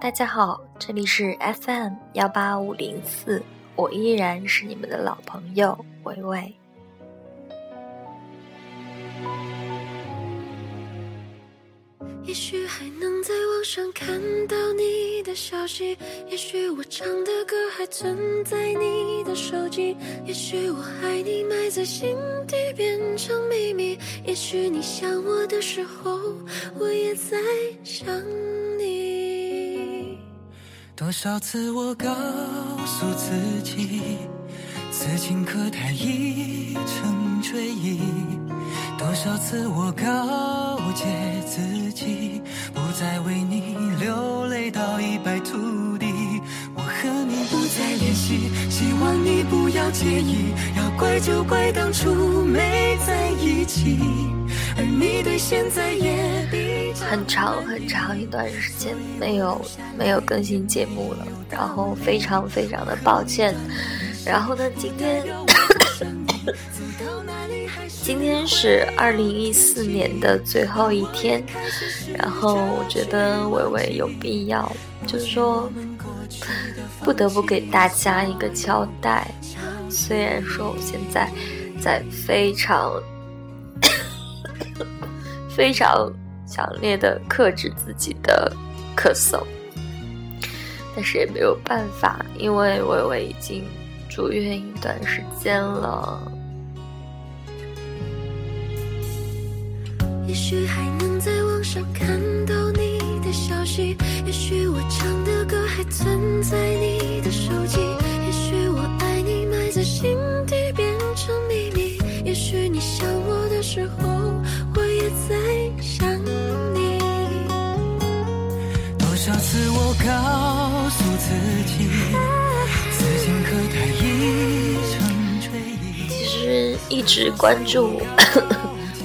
大家好，这里是 FM 幺八五零四，我依然是你们的老朋友维维。也许还能在网上看到你的消息，也许我唱的歌还存在你的手机，也许我爱你埋在心底变成秘密，也许你想我的时候，我也在想你。多少次我告诉自己，此情可待已成追忆。多少次我告诫自己，不再为你流泪到一败涂地。我和你不再联系，希望你不要介意。要怪就怪当初没在一起，很长很长一段时间没有没有更新节目了，然后非常非常的抱歉。然后呢，今天 今天是二零一四年的最后一天，然后我觉得伟伟有必要，就是说不得不给大家一个交代。虽然说我现在在非常非常强烈的克制自己的咳嗽，但是也没有办法，因为伟伟已经住院一段时间了。也许还能在网上看到你的消息，也许我唱的歌还存在你的手机，也许我爱你埋在心底变成秘密，也许你想我的时候，在想你。多少次我告诉自己，此情可待已成追忆。其实一直关注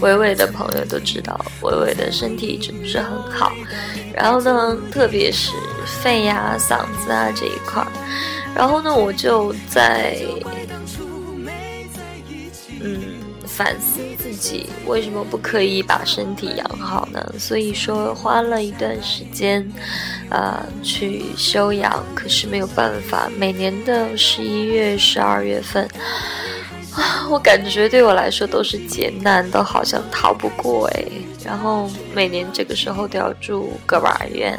伟伟的朋友都知道，伟伟的身体一直不是很好。然后呢，特别是肺呀、嗓子啊这一块儿。然后呢，我就在嗯反思自己为什么不可以把身体养好呢？所以说花了一段时间，呃，去休养。可是没有办法，每年的十一月、十二月份。啊，我感觉对我来说都是劫难，都好像逃不过哎。然后每年这个时候都要住个把院，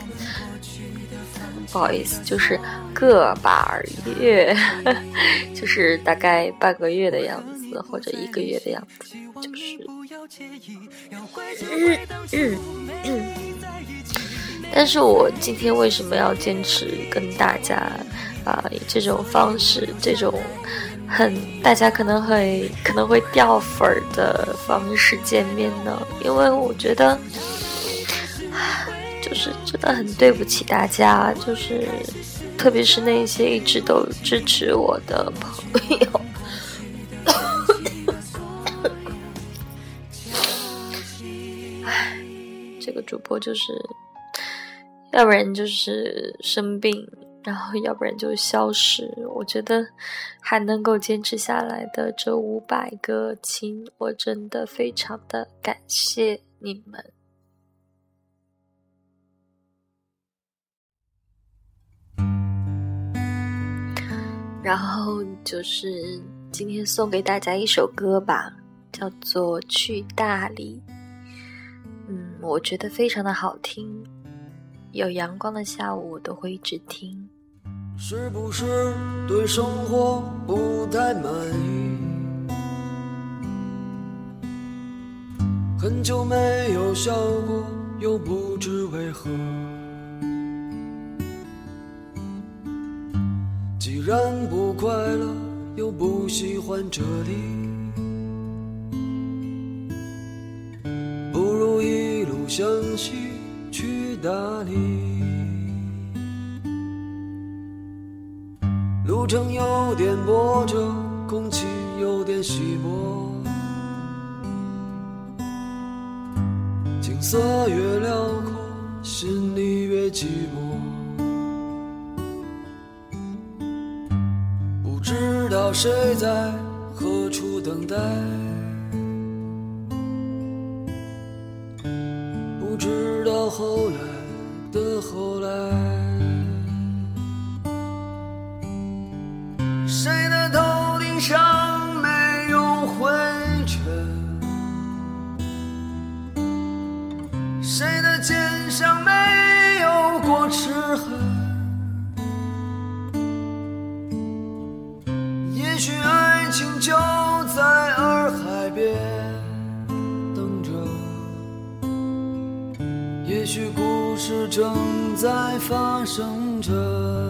不好意思，就是个把月，就是大概半个月的样子，或者一个月的样子，就是。嗯嗯嗯。但是我今天为什么要坚持跟大家啊以这种方式，这种？很，大家可能会可能会掉粉儿的方式见面呢，因为我觉得，就是真的很对不起大家，就是特别是那些一直都支持我的朋友。这个主播就是，要不然就是生病。然后，要不然就消失。我觉得还能够坚持下来的这五百个亲，我真的非常的感谢你们。然后就是今天送给大家一首歌吧，叫做《去大理》。嗯，我觉得非常的好听。有阳光的下午，我都会一直听。是不是对生活不太满意？很久没有笑过，又不知为何。既然不快乐，又不喜欢这里，一路向西。去大理，路程有点波折，空气有点稀薄，景色越辽阔，心里越寂寞。不知道谁在何处等待。像没有过齿痕。也许爱情就在洱海边等着，也许故事正在发生着。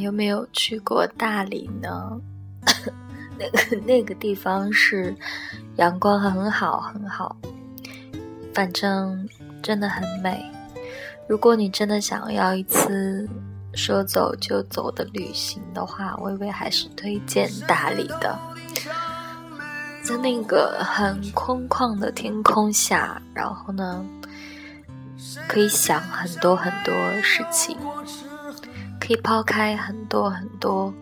有没有去过大理呢？那个那个地方是阳光很好很好，反正真的很美。如果你真的想要一次说走就走的旅行的话，微微还是推荐大理的。在那个很空旷的天空下，然后呢，可以想很多很多事情。可以抛开很多很多。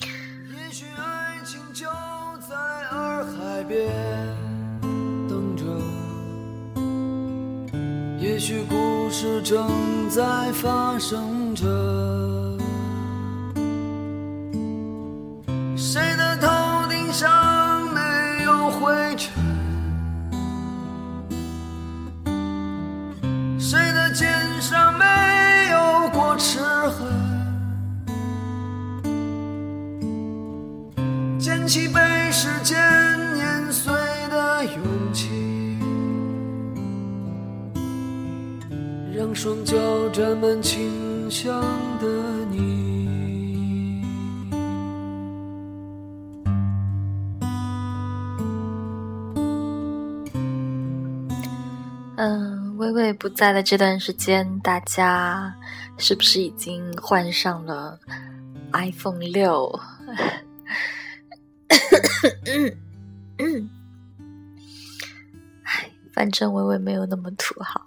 也许爱情就在洱海边等着，也许故事正在发生着。捡起被时间碾碎的勇气，让双脚沾满清香的你。嗯，微微不在的这段时间，大家是不是已经换上了 iPhone 六？咳咳，嗯唉，反正微微没有那么土豪。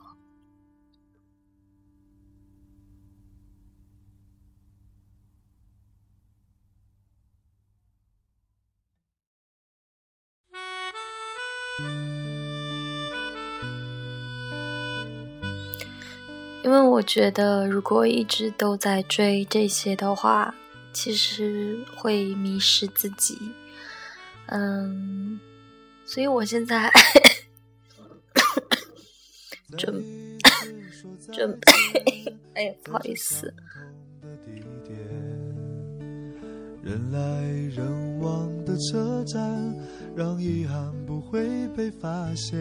因为我觉得，如果一直都在追这些的话，其实会迷失自己。嗯，所以我现在准 准备，哎呀，不好意思。人来人往的车站，让遗憾不会被发现。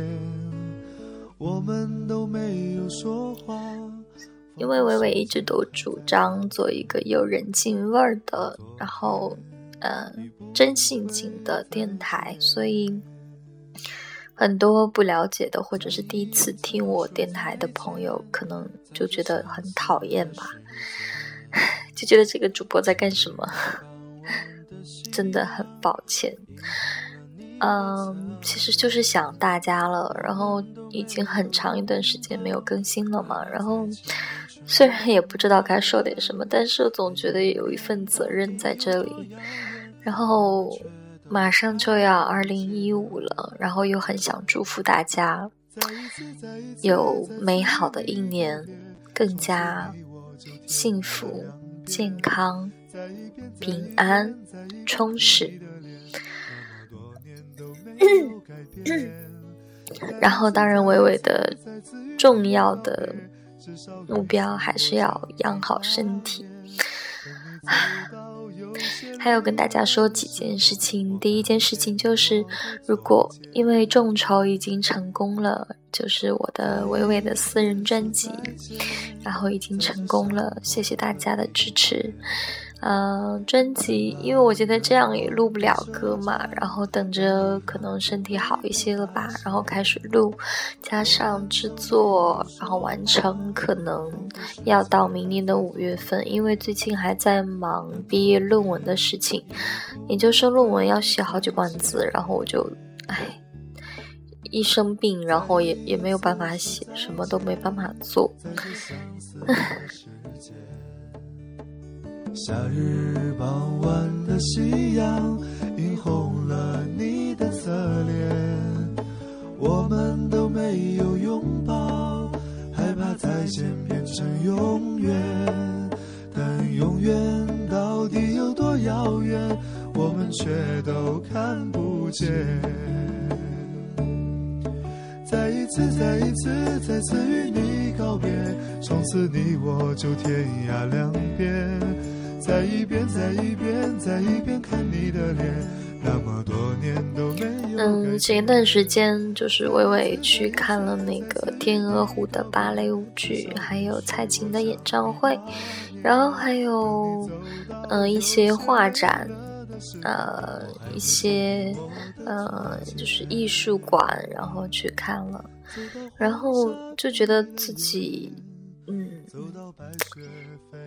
我们都没有说话。因为伟伟一直都主张做一个有人情味儿的，然后呃真性情的电台，所以很多不了解的或者是第一次听我电台的朋友，可能就觉得很讨厌吧，就觉得这个主播在干什么，真的很抱歉。嗯，其实就是想大家了，然后已经很长一段时间没有更新了嘛，然后虽然也不知道该说点什么，但是总觉得有一份责任在这里。然后马上就要二零一五了，然后又很想祝福大家有美好的一年，更加幸福、健康、平安、充实。然后，当然，伟伟的重要的目标还是要养好身体。还有跟大家说几件事情。第一件事情就是，如果因为众筹已经成功了，就是我的伟伟的私人专辑，然后已经成功了，谢谢大家的支持。嗯，专辑，因为我觉得这样也录不了歌嘛，然后等着可能身体好一些了吧，然后开始录，加上制作，然后完成，可能要到明年的五月份，因为最近还在忙毕业论文的事情，研究生论文要写好几万字，然后我就，唉，一生病，然后也也没有办法写，什么都没办法做。夏日傍晚的夕阳映红了你的侧脸我们都没有拥抱害怕再见变成永远但永远到底有多遥远我们却都看不见再一次再一次再次与你告别从此你我就天涯两边再一遍，再一遍，再一遍看你的脸，那么多年都没有。嗯，前一段时间就是微微去看了那个天鹅湖的芭蕾舞剧，还有蔡琴的演唱会，然后还有嗯一些画展。呃，一些呃，就是艺术馆，然后去看了，然后就觉得自己嗯，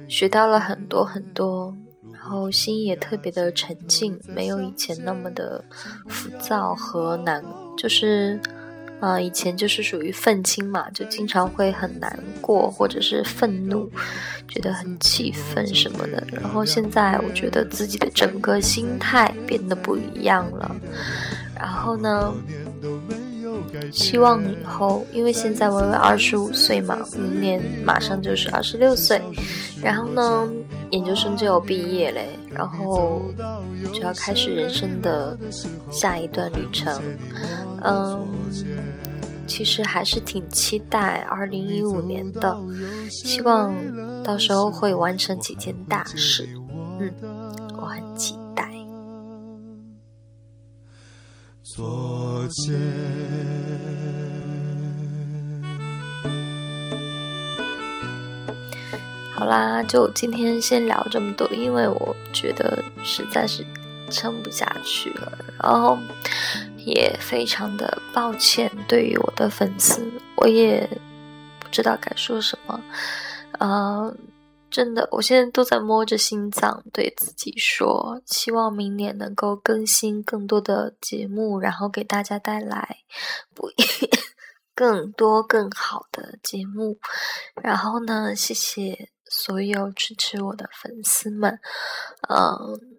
学到了很多很多，然后心也特别的沉静，没有以前那么的浮躁和难，就是。啊，以前就是属于愤青嘛，就经常会很难过，或者是愤怒，觉得很气愤什么的。然后现在我觉得自己的整个心态变得不一样了。然后呢，希望以后，因为现在微微二十五岁嘛，明年马上就是二十六岁，然后呢，研究生就要毕业嘞，然后就要开始人生的下一段旅程。嗯，其实还是挺期待二零一五年的，希望到时候会完成几件大事。嗯，我很期待昨天。好啦，就今天先聊这么多，因为我觉得实在是撑不下去了，然后。也非常的抱歉，对于我的粉丝，我也不知道该说什么。呃，真的，我现在都在摸着心脏对自己说，希望明年能够更新更多的节目，然后给大家带来不 更多更好的节目。然后呢，谢谢所有支持我的粉丝们，嗯。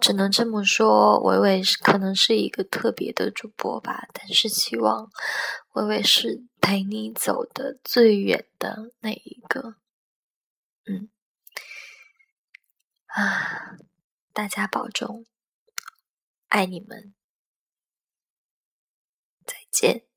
只能这么说，伟伟是可能是一个特别的主播吧，但是希望伟伟是陪你走的最远的那一个。嗯，啊，大家保重，爱你们，再见。